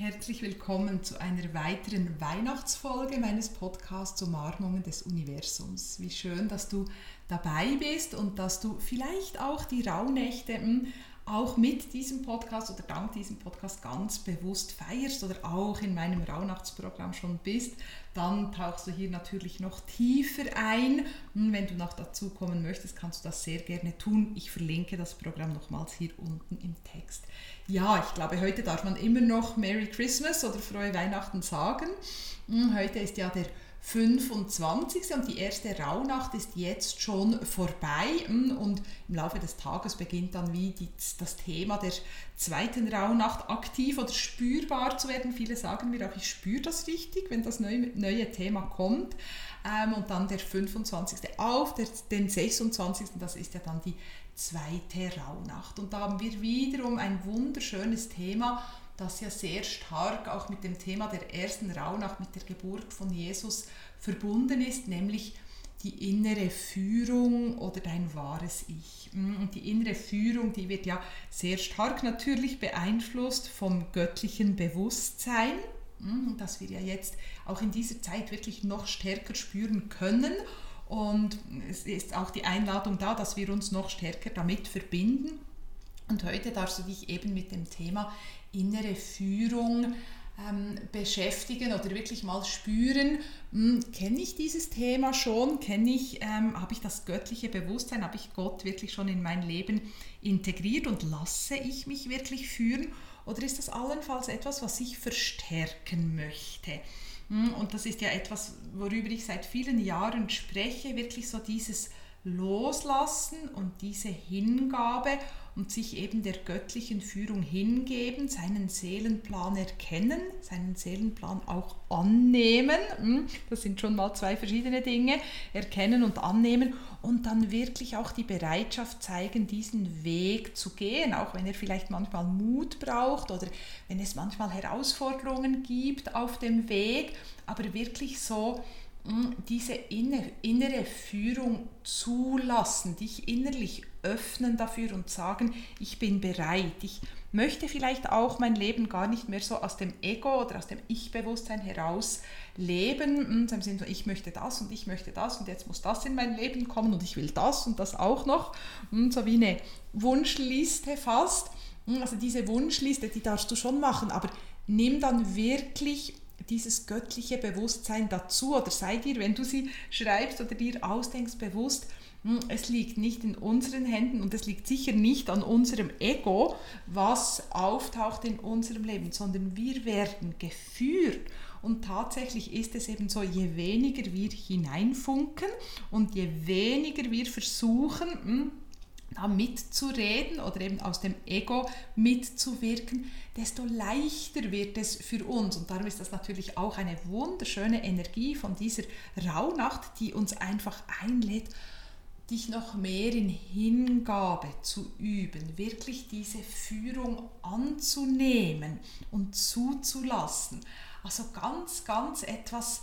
Herzlich willkommen zu einer weiteren Weihnachtsfolge meines Podcasts Umarmungen des Universums. Wie schön, dass du dabei bist und dass du vielleicht auch die Rauhnächte hm, auch mit diesem Podcast oder dank diesem Podcast ganz bewusst feierst oder auch in meinem Rauhnachtsprogramm schon bist, dann tauchst du hier natürlich noch tiefer ein. Und wenn du noch dazu kommen möchtest, kannst du das sehr gerne tun. Ich verlinke das Programm nochmals hier unten im Text. Ja, ich glaube, heute darf man immer noch Merry Christmas oder frohe Weihnachten sagen. Hm, heute ist ja der 25. und die erste Rauhnacht ist jetzt schon vorbei hm, und im Laufe des Tages beginnt dann wie die, das Thema der zweiten Rauhnacht aktiv oder spürbar zu werden. Viele sagen mir auch, ich spüre das richtig, wenn das neue, neue Thema kommt. Ähm, und dann der 25. auf der, den 26. das ist ja dann die zweite Rauhnacht. Und da haben wir wiederum ein wunderschönes Thema das ja sehr stark auch mit dem Thema der ersten Rauhnacht, mit der Geburt von Jesus verbunden ist, nämlich die innere Führung oder dein wahres Ich. Und die innere Führung, die wird ja sehr stark natürlich beeinflusst vom göttlichen Bewusstsein, das wir ja jetzt auch in dieser Zeit wirklich noch stärker spüren können. Und es ist auch die Einladung da, dass wir uns noch stärker damit verbinden. Und heute darfst du dich eben mit dem Thema innere Führung ähm, beschäftigen oder wirklich mal spüren, hm, kenne ich dieses Thema schon, kenne ich, ähm, habe ich das göttliche Bewusstsein, habe ich Gott wirklich schon in mein Leben integriert und lasse ich mich wirklich führen? Oder ist das allenfalls etwas, was ich verstärken möchte? Hm, und das ist ja etwas, worüber ich seit vielen Jahren spreche, wirklich so dieses Loslassen und diese Hingabe und sich eben der göttlichen Führung hingeben, seinen Seelenplan erkennen, seinen Seelenplan auch annehmen. Hm, das sind schon mal zwei verschiedene Dinge, erkennen und annehmen und dann wirklich auch die Bereitschaft zeigen, diesen Weg zu gehen, auch wenn er vielleicht manchmal Mut braucht oder wenn es manchmal Herausforderungen gibt auf dem Weg, aber wirklich so diese innere Führung zulassen, dich innerlich öffnen dafür und sagen, ich bin bereit. Ich möchte vielleicht auch mein Leben gar nicht mehr so aus dem Ego oder aus dem Ich-Bewusstsein heraus leben. Im Sinne, ich möchte das und ich möchte das und jetzt muss das in mein Leben kommen und ich will das und das auch noch. So wie eine Wunschliste fast. Also diese Wunschliste, die darfst du schon machen, aber nimm dann wirklich dieses göttliche Bewusstsein dazu oder sei dir, wenn du sie schreibst oder dir ausdenkst, bewusst, hm, es liegt nicht in unseren Händen und es liegt sicher nicht an unserem Ego, was auftaucht in unserem Leben, sondern wir werden geführt. Und tatsächlich ist es eben so, je weniger wir hineinfunken und je weniger wir versuchen, hm, da mitzureden oder eben aus dem Ego mitzuwirken, desto leichter wird es für uns. Und darum ist das natürlich auch eine wunderschöne Energie von dieser Rauhnacht, die uns einfach einlädt, dich noch mehr in Hingabe zu üben, wirklich diese Führung anzunehmen und zuzulassen. Also ganz, ganz etwas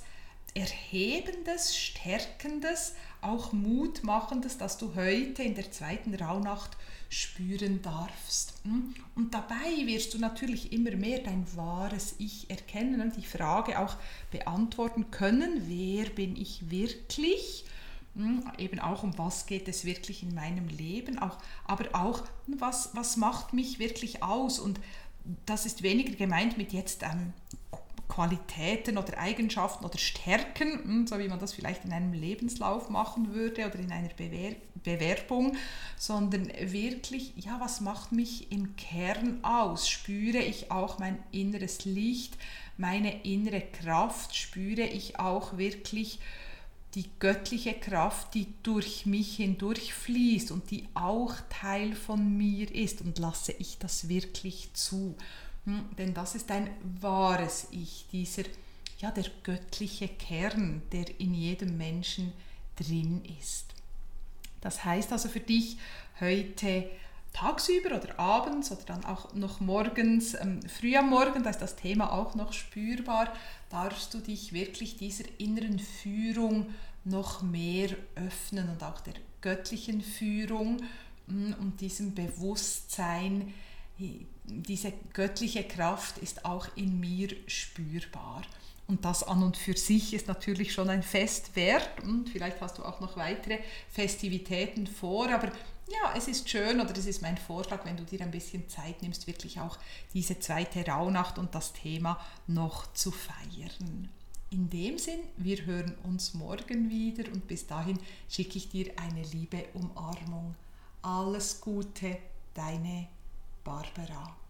Erhebendes, Stärkendes, auch Mutmachendes, das du heute in der zweiten Rauhnacht spüren darfst. Hm? Und dabei wirst du natürlich immer mehr dein wahres Ich erkennen und die Frage auch beantworten können, wer bin ich wirklich? Hm, eben auch um was geht es wirklich in meinem Leben, auch, aber auch was, was macht mich wirklich aus und das ist weniger gemeint mit jetzt ähm, Qualitäten oder Eigenschaften oder Stärken, hm, so wie man das vielleicht in einem Lebenslauf machen würde oder in einer Bewer Bewerbung, sondern wirklich, ja, was macht mich im Kern aus? Spüre ich auch mein inneres Licht, meine innere Kraft, spüre ich auch wirklich, die göttliche Kraft, die durch mich hindurch fließt und die auch Teil von mir ist und lasse ich das wirklich zu. Hm, denn das ist ein wahres Ich, dieser, ja, der göttliche Kern, der in jedem Menschen drin ist. Das heißt also für dich heute tagsüber oder abends oder dann auch noch morgens, ähm, früh am Morgen, da ist das Thema auch noch spürbar, darfst du dich wirklich dieser inneren Führung noch mehr öffnen und auch der göttlichen Führung mm, und diesem Bewusstsein, diese göttliche Kraft ist auch in mir spürbar. Und das an und für sich ist natürlich schon ein Fest wert. Und vielleicht hast du auch noch weitere Festivitäten vor, aber ja, es ist schön oder es ist mein Vorschlag, wenn du dir ein bisschen Zeit nimmst, wirklich auch diese zweite Rauhnacht und das Thema noch zu feiern. In dem Sinn, wir hören uns morgen wieder und bis dahin schicke ich dir eine liebe Umarmung. Alles Gute, deine Barbara.